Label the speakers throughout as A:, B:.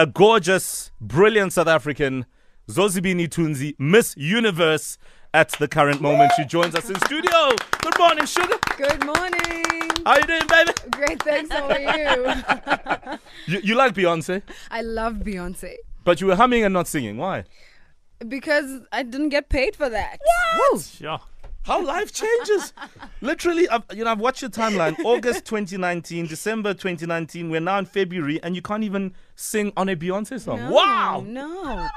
A: a gorgeous, brilliant South African, Zozibini Tunzi, Miss Universe at the current moment. She joins us in studio. Good morning, Sugar.
B: Good morning.
A: How you doing, baby?
B: Great, thanks. How are you?
A: You, you like Beyonce,
B: I love Beyonce
A: but you were humming and not singing. Why?
B: because I didn't get paid for that.
C: Yeah.
A: How life changes. Literally, I've, you know, I've watched your timeline. August 2019, December 2019. We're now in February, and you can't even sing on a Beyonce song.
B: No,
A: Wow!
B: No.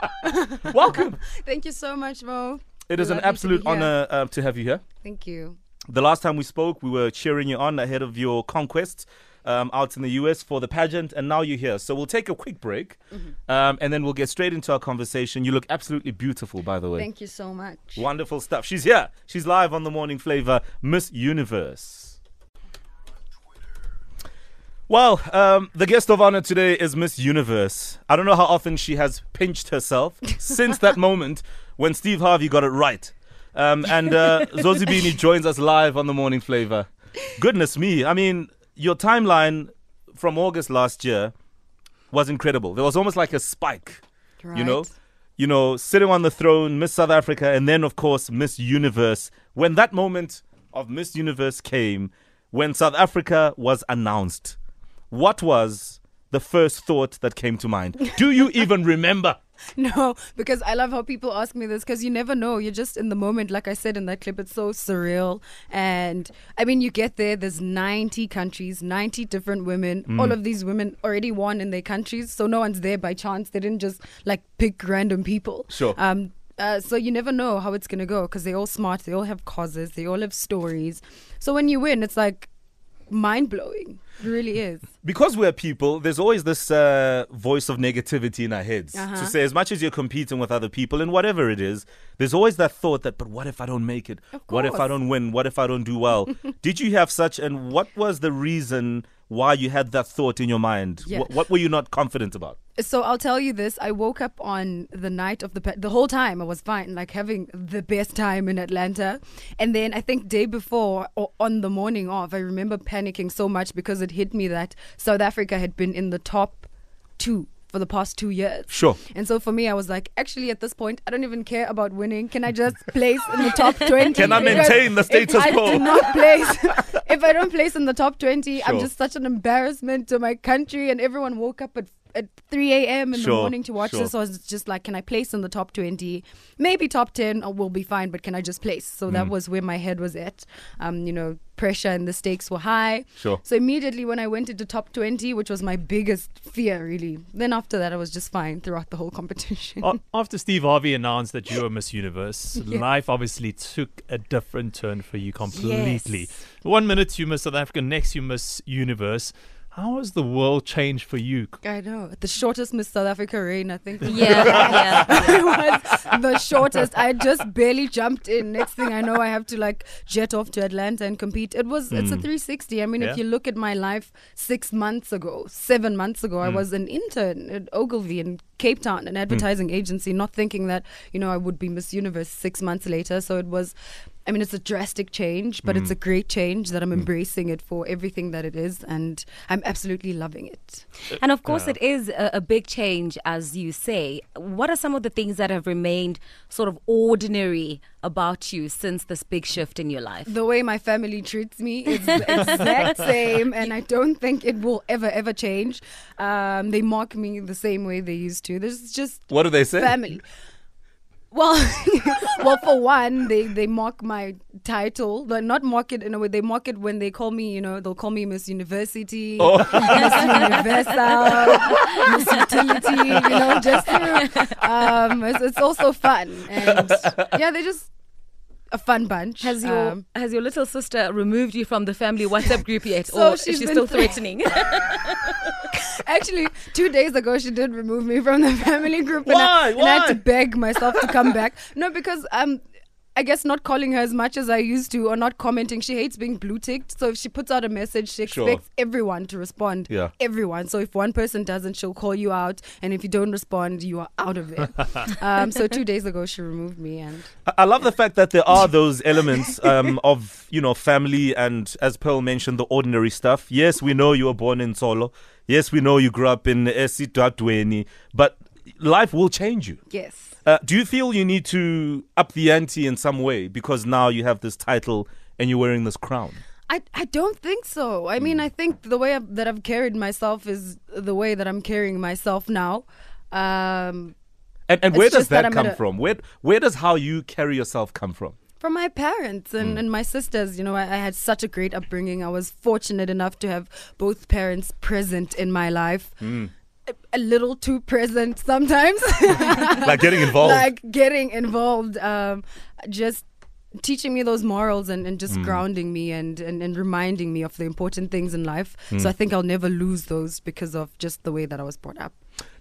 A: Welcome.
B: Thank you so much, Mo.
A: It is an
B: Lovely to
A: absolute honor uh, to have you here.
B: Thank you.
A: The last time we spoke, we were cheering you on ahead of your conquest um, out in the US for the pageant, and now you're here. So we'll take a quick break,
B: Mm-hmm.
A: um, and then we'll get straight into our conversation. You look absolutely beautiful, by the way.
B: Thank you so much.
A: Wonderful stuff. She's here. She's live on the Morning Flavor, Miss Universe. Well, um, the guest of honor today is Miss Universe. I don't know how often she has pinched herself since that moment when Steve Harvey got it right. Um, and uh, Zozibini joins us live on the Morning Flavor. Goodness me. I mean, your timeline from August last year was incredible. There was almost like a spike you know? You know sitting on the throne miss south africa and then of course miss universe. When that moment of miss universe came when south africa was announced what was the first thought that came to mind? Do you even remember
B: No, because I love how people ask me this because you never know. You're just in the moment. Like I said in that clip, it's so surreal. And I mean, you get there, there's 90 countries, 90 different women.
A: Mm.
B: All of these women already won in their countries. So no one's there by chance. They didn't just like pick random people.
A: Sure.
B: Um, uh, so you never know how it's going to go because they're all smart. They all have causes. They all have stories. So when you win, it's like mind blowing. It really is.
A: because we're people, there's always this uh, voice of negativity in our heads to
B: Uh-huh.
A: say, as much as you're competing with other people and whatever it is, there's always that thought that, but what if I don't make it? What if I don't win? What if I don't do well? Did you have such, and what was the reason why you had that thought in your mind?
B: Yeah.
A: What, what were you not confident about?
B: So I'll tell you this: I woke up on the night of the pa- the whole time I was fine, like having the best time in Atlanta. And then I think day before or on the morning of, I remember panicking so much because it hit me that South Africa had been in the top two for the past two years.
A: Sure.
B: And so for me, I was like, actually, at this point, I don't even care about winning. Can I just place in the top 20?
A: Can I maintain the
B: if
A: status
B: I
A: quo?
B: do not place, if I don't place in the top 20, I'm just such an embarrassment to my country. And everyone woke up at, at 3 a.m. in
A: Sure,
B: the morning to watch
A: sure.
B: this. So I was just like, can I place in the top 20? Maybe top 10 will be fine, but can I just place? So
A: Mm.
B: that was where my head was at. Um, you know, pressure and the stakes were high.
A: Sure.
B: So immediately when I went into top 20, which was my biggest fear, really, then after that, I was just fine throughout the whole competition.
C: A- After Steve Harvey announced that you were Miss Universe,
B: Yeah.
C: life obviously took a different turn for you completely.
B: Yes.
C: One minute you Miss South Africa, next you Miss Universe. How has the world changed for you?
B: I know. The shortest Miss South Africa reign, I think.
D: Yeah, yeah.
B: it was the shortest. I just barely jumped in. Next thing I know, I have to like jet off to Atlanta and compete. It was it's a hmm. 360. I mean,
C: Yeah.
B: if you look at my life six months ago, seven months ago, I hmm. was an intern at Ogilvy in Cape Town, an hmm. advertising agency, not thinking that you know I would be Miss Universe six months later. So it was. I mean, it's a drastic change, but it's a mm. great change that I'm mm. embracing it for everything that it is, and I'm absolutely loving it.
D: Uh, and of course, it is a, a big change, as you say. What are some of the things that have remained sort of ordinary about you since this big shift in your life?
B: the way my family treats me is the exact same, and I don't think it will ever, ever change. Um, they mock me the same way they used to. This is just
A: What do they say?
B: family. Well, well, for one, they, they mock my title, but not mock it in a way. They mock it when they call me, you know, they'll call me Miss University,
A: Oh.
B: Miss Universal, Miss Utility, you know, just um, it's, it's also fun. And yeah, they're just a fun bunch.
D: Has your
B: Um,
D: has your little sister removed you from the family WhatsApp group yet,
B: So
D: or is
B: she's
D: she still
B: through-
D: threatening?
B: Actually, two days ago, she did remove me from the family group.
A: Why?
B: And I, and I had to beg myself to come back. No, because um, I guess not calling her as much as I used to or not commenting. She hates being blue ticked. So if she puts out a message, she
A: Sure.
B: expects everyone to respond.
A: Yeah.
B: Everyone. So if one person doesn't, she'll call you out. And if you don't respond, you are out of it. um, so two days ago, she removed me. And
A: I- I love the fact that there are those elements um, of you know family and, as Pearl mentioned, the ordinary stuff. Yes, we know you were born in Tsolo. Yes, we know you grew up in Esitwatweni, but life will change you.
B: yes.
A: Uh, do you feel you need to up the ante in some way because now you have this title and you're wearing this crown?
B: I, I don't think so. I mean, I think the way I've, that I've carried myself is the way that I'm carrying myself now. Um,
A: And, and where does
B: that
A: that come
B: a-
A: from? Where where does how you carry yourself come from?
B: from my parents and, and my sisters. You know, I, I had such a great upbringing. I was fortunate enough to have both parents present in my life. A, a little too present sometimes.
A: Like getting involved.
B: like getting involved. Um, just teaching me those morals and, and just grounding me and, and, and reminding me of the important things in life. So I think I'll never lose those because of just the way that I was brought up.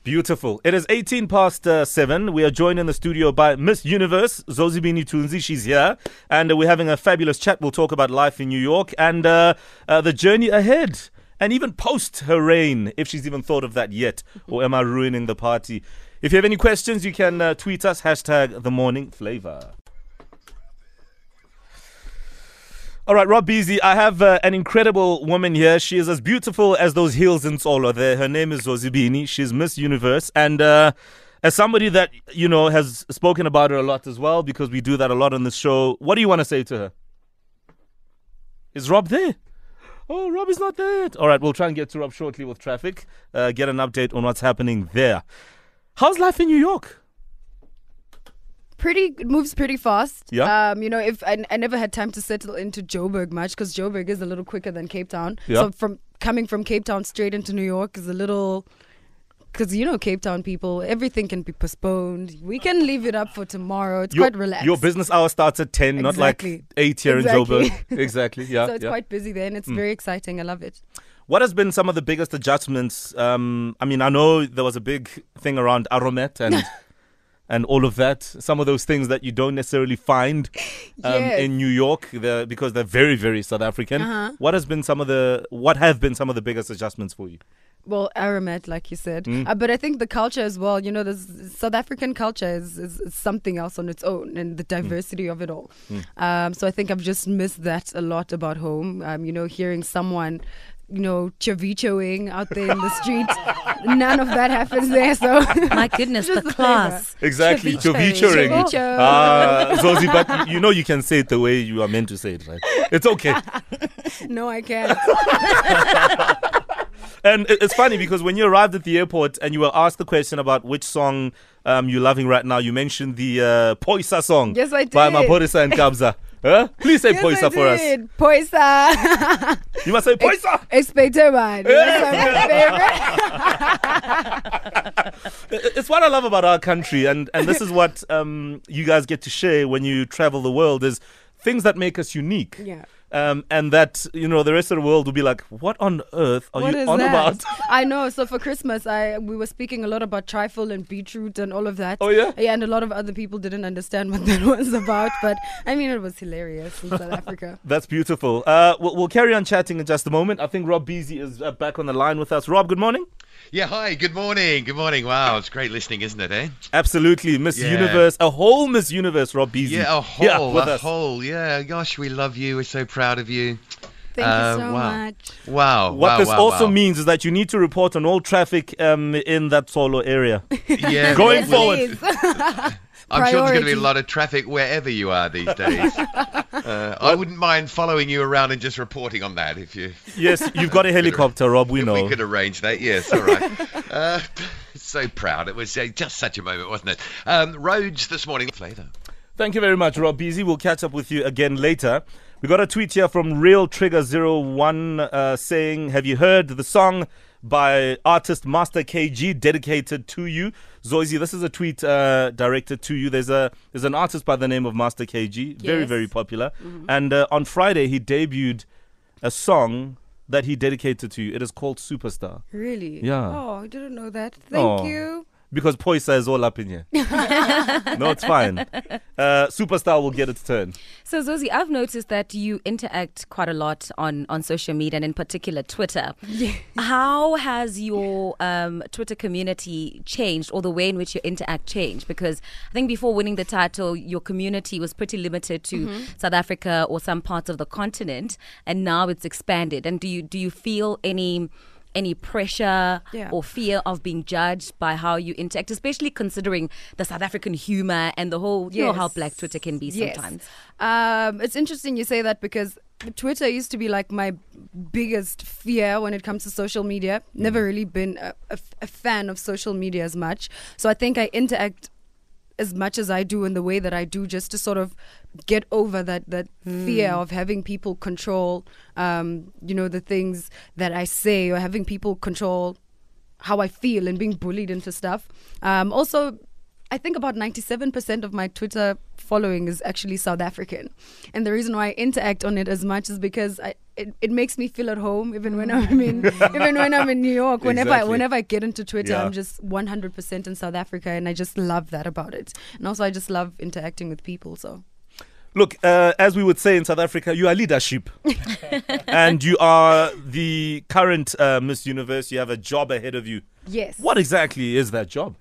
A: Beautiful. It is 18 past uh, 7. We are joined in the studio by Miss Universe, Zozibini Tunzi. She's here. And uh, we're having a fabulous chat. We'll talk about life in New York and uh, uh, the journey ahead. And even post her reign, if she's even thought of that yet. Or am I ruining the party? If you have any questions, you can uh, tweet us, hashtag the morning flavor. All right, Rob Beasy, I have uh, an incredible woman here. She is as beautiful as those hills in Tsolo there. Her name is Zozibini. She's Miss Universe. And uh, as somebody that, you know, has spoken about her a lot as well, because we do that a lot on the show, what do you want to say to her? Is Rob there? Oh, Rob is not there. yet. All right, we'll try and get to Rob shortly with traffic, uh, get an update on what's happening there. How's life in New York?
B: pretty it moves pretty fast.
A: Yeah.
B: Um, you know, if I, I never had time to settle into Joburg much because Joburg is a little quicker than Cape Town.
A: Yeah.
B: So from coming from Cape Town straight into New York is a little. Because you know, Cape Town people, everything can be postponed. We can leave it up for tomorrow. It's
A: your,
B: quite relaxed.
A: Your business hour starts at 10, not like 8 here
B: Exactly.
A: in Joburg. exactly, yeah.
B: so it's
A: yeah.
B: Quite busy there, and it's very exciting. I love it.
A: What has been some of the biggest adjustments? Um, I mean, I know there was a big thing around Aromat and and all of that. Some of those things that you don't necessarily find um,
B: Yes.
A: in New York they're- because they're very, very South African.
B: Uh-huh.
A: What has been some of the what have been some of the biggest adjustments for you?
B: Well, Aromat, like you said,
A: Mm.
B: uh, but I think the culture as well. You know, the South African culture is, is, is something else on its own, and the diversity of it all. Um, so I think I've just missed that a lot about home. Um, you know, hearing someone, you know, chavichoing out there in the street, none of that happens there. So
D: My goodness, the
B: the
D: class.
A: Exactly,
B: Ceviche.
A: ceviche-ring.
B: Ceviche.
A: Ah, but you know you can say it the way you are meant to say it, right? It's okay.
B: no, I can't.
A: And it's funny because when you arrived at the airport and you were asked the question about which song um, you're loving right now, you mentioned the uh, Phoyisa song
B: Yes, I did.
A: by
B: did.
A: Maphorisa and Kabza. Huh? Please say
B: yes, Phoyisa
A: for us.
B: Phoyisa.
A: You must say Phoyisa.
B: Expected one. That's my favorite.
A: It's what I love about our country, and, and this is what um, you guys get to share when you travel the world is things that make us unique.
B: Yeah.
A: Um, and that you know the rest of the world will be like, what on earth are
B: What
A: you on
B: that?
A: about?
B: I know. So for Christmas, I we were speaking a lot about trifle and beetroot and all of that.
A: Oh, yeah?
B: Yeah, and a lot of other people didn't understand what that was about. But I mean, it was hilarious in South Africa.
A: That's beautiful. Uh, we'll, we'll carry on chatting in just a moment. I think Rob Beasy is uh, back on the line with us. Rob, good morning.
E: Yeah, hi, good morning. Good morning. Wow, it's great listening, isn't it, eh?
A: Absolutely, Miss
E: Yeah.
A: Universe, a whole Miss Universe, Rob Beasy.
E: Yeah, a
A: Yeah,
E: whole,
A: with
E: a
A: us.
E: whole. Yeah, gosh, we love you. We're so proud of you.
B: Thank
E: Uh,
B: you so
E: wow.
B: much.
E: Wow.
A: What
E: wow,
A: this
E: wow,
A: also
E: wow.
A: means is that you need to report on all traffic um, in that solo area.
E: Yeah,
A: Going forward.
E: I'm sure there's going to be a lot of traffic wherever you are these days. uh, I wouldn't mind following you around and just reporting on that if you.
A: yes, you've got a helicopter, Rob. We know.
E: We could arrange that. Yes, all right. uh, so proud. It was uh, just such a moment, wasn't it? Um, roads this morning. Later.
A: Thank you very much, Rob Beasy. We'll catch up with you again later. We got a tweet here from Real Trigger 01 uh, saying, Have you heard the song by artist Master KG dedicated to you? Zoizi, this is a tweet uh, directed to you. There's a there's an artist by the name of Master KG, very,
B: Yes.
A: very popular. And uh, on Friday, he debuted a song that he dedicated to you. It is called Superstar.
B: Really?
A: Yeah.
B: Oh, I didn't know that. Thank
A: Oh.
B: you.
A: Because Phoyisa is all up in here. no, it's fine. Uh, Superstar will get its turn.
D: So, Zozi, I've noticed that you interact quite a lot on, on social media and in particular Twitter. How has your um, Twitter community changed or the way in which you interact changed? Because I think before winning the title, your community was pretty limited to
B: Mm-hmm.
D: South Africa or some parts of the continent, and now it's expanded. And do you do you feel any any pressure
B: Yeah.
D: or fear of being judged by how you interact, especially considering the South African humor and the whole, you know, how black Twitter can be
B: Yes.
D: sometimes.
B: Um, it's interesting you say that because Twitter used to be like my biggest fear when it comes to social media. Never really been a fan of social media as much. So I think I interact as much as I do in the way that I do just to sort of get over that that fear of having people control um, you know the things that I say or having people control how I feel and being bullied into stuff. Um, also, I think about 97% of my Twitter following is actually South African. And the reason why I interact on it as much is because I, it, it makes me feel at home even when I'm in even when I'm in New York. Whenever I, whenever I get into Twitter,
A: Yeah.
B: I'm just 100% in South Africa and I just love that about it. And also I just love interacting with people, so
A: Look, uh, as we would say in South Africa, you are leadership. and you are the current uh, Miss Universe. You have a job ahead of you.
B: yes.
A: What exactly is that job?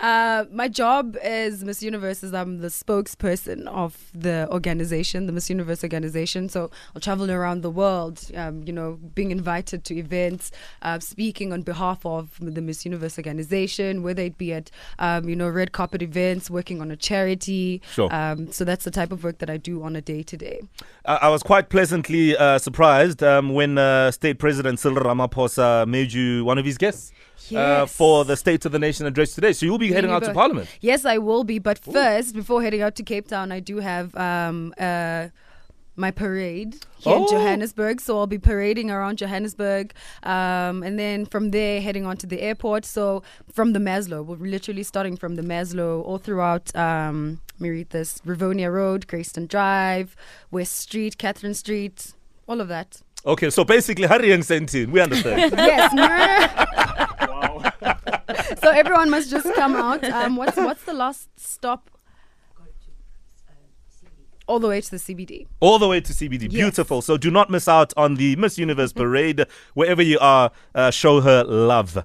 B: Uh, my job as Miss Universe is I'm the spokesperson of the organization, the Miss Universe organization. So I'll travel around the world, um, you know, being invited to events, uh, speaking on behalf of the Miss Universe organization, whether it be at, um, you know, red carpet events, working on a charity.
A: Sure.
B: Um, so that's the type of work that I do on a day to day.
A: I I was quite pleasantly uh, surprised um, when uh, State President Cyril Ramaphosa made you one of his guests uh, for the State of the Nation address today. So you'll be heading out to. Parliament.
B: Yes, I will be. But first, before heading out to Cape Town, I do have um, uh, my parade here in
A: Oh.
B: Johannesburg. So I'll be parading around Johannesburg. Um, and then from there, heading on to the airport. So from the Maslow, we're literally starting from the Maslow all throughout. Um, this Rivonia Road, Grayston Drive, West Street, Catherine Street, all of that.
A: Okay, so basically, Harry and Sentin, we understand.
B: yes. so everyone must just come out. Um, what's what's the last stop? All the way to the CBD.
A: all the way to CBD.
B: Yes.
A: Beautiful. So do not miss out on the Miss Universe parade. Wherever you are, uh, show her love.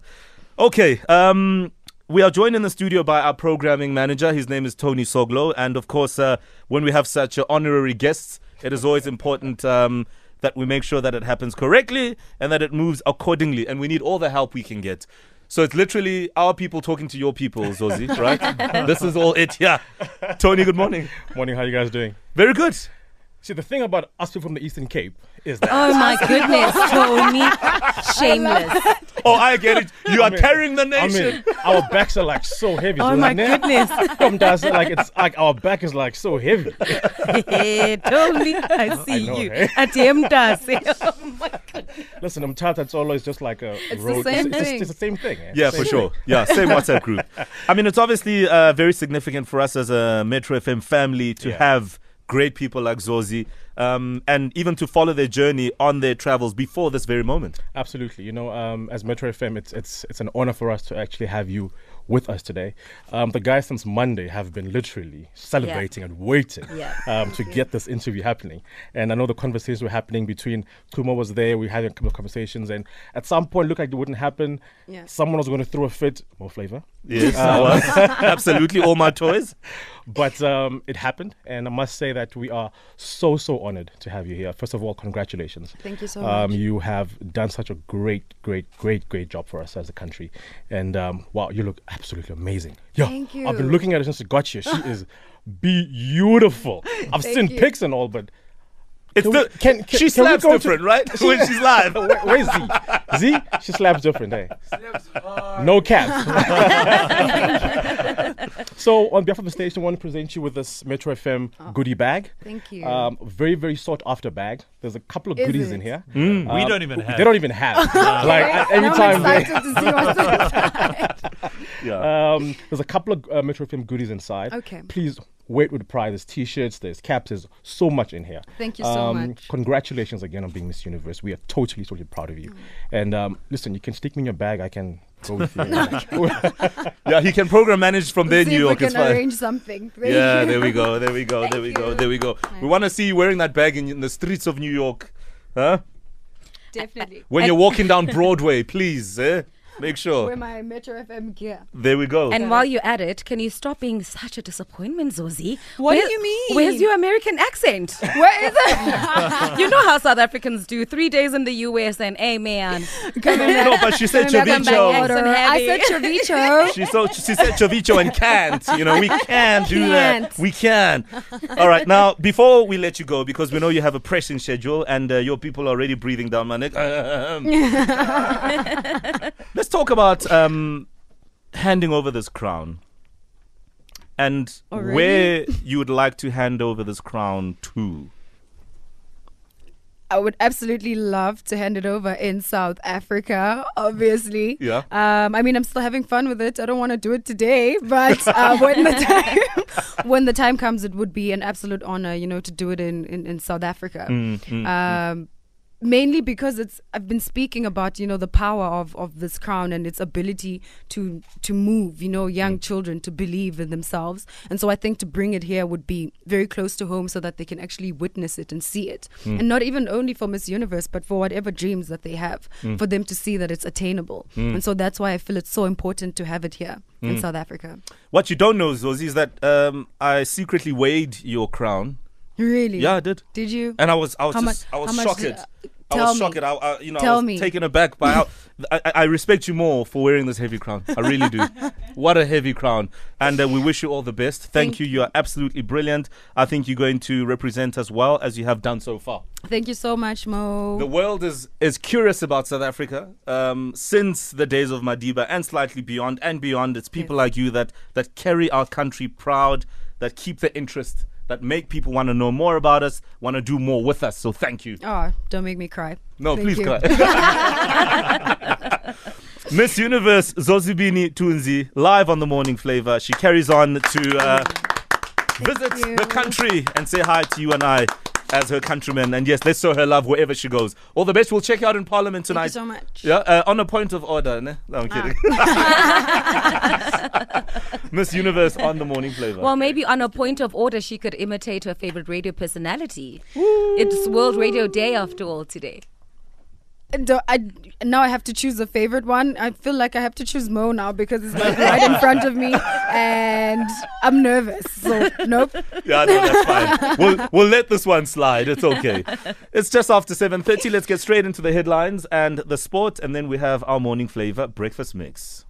A: Okay. Um, we are joined in the studio by our programming manager. His name is Tony Soglo. And of course, uh, when we have such uh, honorary guests, it is always important um, that we make sure that it happens correctly and that it moves accordingly. And we need all the help we can get. So it's literally our people talking to your people, Zozi, right? this is all it. Yeah. Tony, good morning.
F: Morning, how you guys doing?
A: Very good.
F: See, the thing about us people from the Eastern Cape is that
D: Oh my goodness, Tony. Shameless.
A: Oh, I get it. You are
F: mean-
A: carrying the
F: I
A: nation.
F: mean, our backs are like so heavy.
D: Oh
F: So
D: my
F: like,
D: goodness.
F: Come down, like it's like our back is like so heavy.
D: Hey, Tony, I see
F: know,
D: you. At the Mdase. Oh my God.
F: Listen, I'm tired. That's always just like a
B: It's the
F: road.
B: same
F: it's, it's,
B: thing.
F: it's the same thing. eh?
A: Yeah,
F: Same
A: for sure. Yeah, same WhatsApp group. I mean, it's obviously uh, very significant for us as a Metro FM family to
F: Yeah.
A: have great people like Zozi um, and even to follow their journey on their travels before this very moment.
F: Absolutely. You know, um, as Metro FM, it's it's it's an honor for us to actually have you with us today. Um, the guys since Monday have been literally celebrating and waiting
D: Yeah.
F: um, to get this interview happening. And I know the conversations were happening between Kuma was there. We had a couple of conversations, and at some point, looked like it wouldn't happen.
B: Yeah.
F: Someone was going to throw a fit. More flavor.
A: Yes, I. Absolutely. All my toys.
F: But um, it happened, and I must say that we are so so honored to have you here. First of all, congratulations.
B: Thank you so
F: Um,
B: much.
F: you have done such a great, great, great, great job for us as a country, and um, wow, you look absolutely amazing. Yeah,
B: Thank
F: I've been looking at her since I got here. She is beautiful. I've
B: Thank
F: seen
B: you.
F: pics and all, but
A: It's
F: Can
A: the,
F: we- can- can-
A: she
F: can we
A: slaps
F: go to-
A: different, right? when she's live.
F: where, where's Z? Z? She slaps different, eh? Slaps No cap. so, on behalf of the station, I want to present you with this Metro FM goodie bag.
B: Oh. Thank you.
F: Um, very, very sought after bag. There's a couple of
B: Is
F: goodies
B: it?
F: in here.
C: we
F: Um,
C: don't even have.
F: They don't even have. like every
B: Now
F: time
B: I'm
F: they,
B: to see what's inside.
A: Yeah.
F: um, there's a couple of uh, Metro FM goodies inside.
B: Okay.
F: Please wait with pride. There's t-shirts, there's caps, there's so much in here.
B: Thank you so
F: Um,
B: much.
F: Congratulations again on being Miss Universe. We are totally, totally proud of you.
B: Mm.
F: And um, listen, you can stick me in your bag. I can go with you.
A: Yeah, he can program manage from there,
B: See
A: New York.
B: we
A: It's
B: can
A: fine.
B: arrange something.
A: Yeah, there we go. There we go. There we go. There we go.
B: Thank
A: We want to see you wearing that bag in, in the streets of New York. Huh?
B: Definitely.
A: When you're walking down Broadway, please, eh? Make sure.
B: Wear my Metro FM gear.
A: There we go.
D: And while you're at it, can you stop being such a disappointment, Zozi?
B: What do you mean?
D: Where's your American accent?
B: Where is it?
D: you know how South Africans do. Three days in the US and, hey, man.
A: no, but she said
B: Coming
A: ceviche.
B: I said ceviche.
A: She so she said ceviche and can't. You know, we can't do that.
B: Can't.
A: We can. All right, now before we let you go, because we know you have a pressing schedule and uh, your people are already breathing down my neck. Let's talk about um, handing over this crown and
B: Already?
A: where you would like to hand over this crown to.
B: I would absolutely love to hand it over in South Africa, obviously.
A: Yeah.
B: Um, I mean, I'm still having fun with it. I don't want to do it today, but uh, when the time when the time comes, it would be an absolute honor, you know, to do it in in, in South Africa.
A: Mm, mm,
B: um, mainly because it's I've been speaking about you know the power of, of this crown and its ability to to move you know young mm. children to believe in themselves. And so I think to bring it here would be very close to home so that they can actually witness it and see it. Mm. And not even only for Miss Universe but for whatever dreams that they have mm. for them to see that it's attainable. And so that's why I feel it's so important to have it here in South Africa.
A: What you don't know, Zozi, is that um, I secretly weighed your crown.
B: really?
A: Yeah, I did.
B: did you?
A: And I was, I was
B: How
A: just,
B: much-
A: I was shocked.
B: did-
A: uh,
B: I
A: was
B: me.
A: shocked. I, I, you know, I
B: Tell
A: was
B: me.
A: taken aback by how. I, I- I respect you more for wearing this heavy crown. I really do. what a heavy crown! And uh, we wish you all the best. Thank,
B: Thank
A: you. You are absolutely brilliant. I think you're going to represent us well as you have done so far.
B: thank you so much Mo
A: The world is is curious about South Africa um, since the days of Madiba and slightly beyond and beyond. It's people like you that that carry our country proud, that keep the interest, that make people want to know more about us, want to do more with us. So thank you.
B: oh don't make me cry
A: No,
B: Thank
A: please
B: you.
A: cry. Miss Universe Zozibini Tunzi, live on the Morning Flavor. She carries on to uh, visit
B: you.
A: the country and say hi to you and I as her countrymen. And yes, let's show her love wherever she goes. All the best. We'll check you out in Parliament tonight.
B: thank you
A: tonight.
B: so much
A: Yeah, uh, on a point of order. Ne? No, I'm kidding. Miss Universe on the Morning Flavor.
D: Well, maybe on a point of order, she could imitate her favorite radio personality. It's World Radio Day after all today.
B: Do I now I have to choose a favorite one. I feel like I have to choose Mo now because it's like right in front of me, and I'm nervous. So nope.
A: Yeah, no, that's fine. We'll we'll let this one slide. It's okay. It's just after seven thirty. Let's get straight into the headlines and the sport, and then we have our morning flavor breakfast mix.